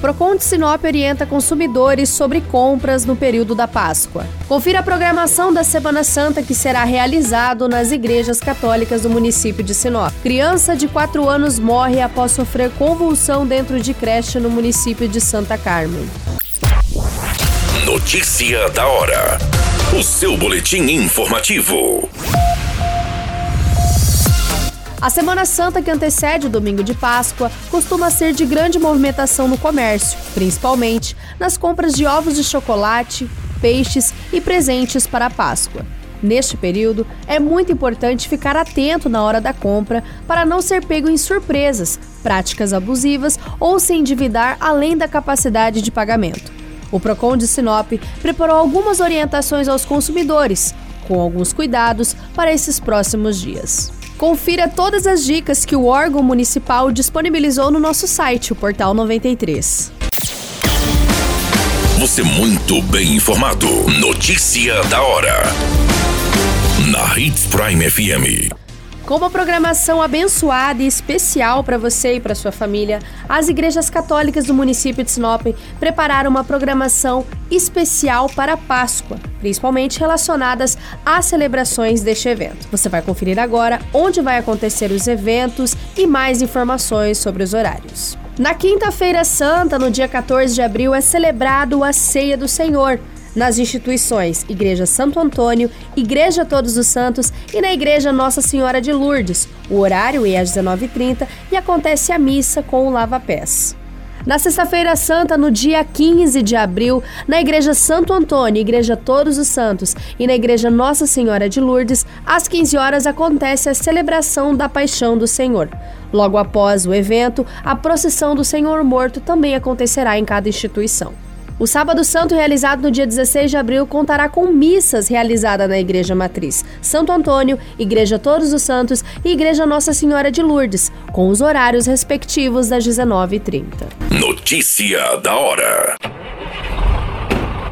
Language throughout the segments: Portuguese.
Procon de Sinop orienta consumidores sobre compras no período da Páscoa. Confira a programação da Semana Santa que será realizado nas igrejas católicas do município de Sinop. Criança de 4 anos morre após sofrer convulsão dentro de creche no município de Santa Carmen. Notícia da hora. O seu boletim informativo. A Semana Santa que antecede o domingo de Páscoa costuma ser de grande movimentação no comércio, principalmente nas compras de ovos de chocolate, peixes e presentes para a Páscoa. Neste período, é muito importante ficar atento na hora da compra para não ser pego em surpresas, práticas abusivas ou se endividar além da capacidade de pagamento. O Procon de Sinop preparou algumas orientações aos consumidores, com alguns cuidados para esses próximos dias. Confira todas as dicas que o órgão municipal disponibilizou no nosso site, o Portal 93. Você muito bem informado. Notícia da hora. Na Hits Prime FM. Com uma programação abençoada e especial para você e para sua família, as igrejas católicas do município de Sinop prepararam uma programação especial para a Páscoa, principalmente relacionadas às celebrações deste evento. Você vai conferir agora onde vai acontecer os eventos e mais informações sobre os horários. Na Quinta-feira Santa, no dia 14 de abril, é celebrado a Ceia do Senhor nas instituições Igreja Santo Antônio, Igreja Todos os Santos e na Igreja Nossa Senhora de Lourdes. O horário é às 19h30 e acontece a missa com o lava-pés. Na Sexta-feira Santa, no dia 15 de abril, na Igreja Santo Antônio, Igreja Todos os Santos e na Igreja Nossa Senhora de Lourdes, às 15 horas acontece a celebração da Paixão do Senhor. Logo após o evento, a procissão do Senhor Morto também acontecerá em cada instituição. O Sábado Santo, realizado no dia 16 de abril, contará com missas realizadas na Igreja Matriz, Santo Antônio, Igreja Todos os Santos e Igreja Nossa Senhora de Lourdes, com os horários respectivos das 19h30. Notícia da hora.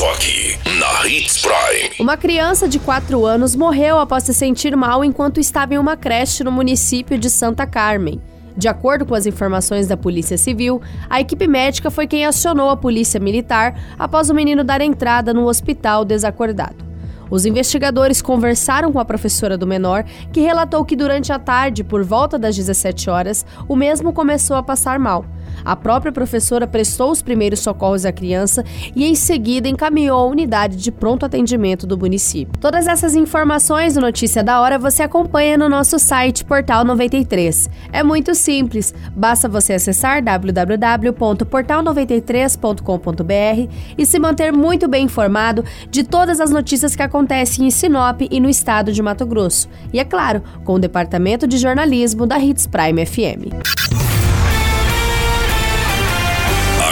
Só aqui, na Hits Prime. Uma criança de 4 anos morreu após se sentir mal enquanto estava em uma creche no município de Santa Carmen. De acordo com as informações da Polícia Civil, a equipe médica foi quem acionou a Polícia Militar após o menino dar entrada no hospital desacordado. Os investigadores conversaram com a professora do menor, que relatou que durante a tarde, por volta das 17 horas, o mesmo começou a passar mal. A própria professora prestou os primeiros socorros à criança e, em seguida, encaminhou a unidade de pronto atendimento do município. Todas essas informações do Notícia da Hora você acompanha no nosso site Portal 93. É muito simples, basta você acessar www.portal93.com.br e se manter muito bem informado de todas as notícias que acontecem em Sinop e no estado de Mato Grosso. E, é claro, com o Departamento de Jornalismo da Hits Prime FM.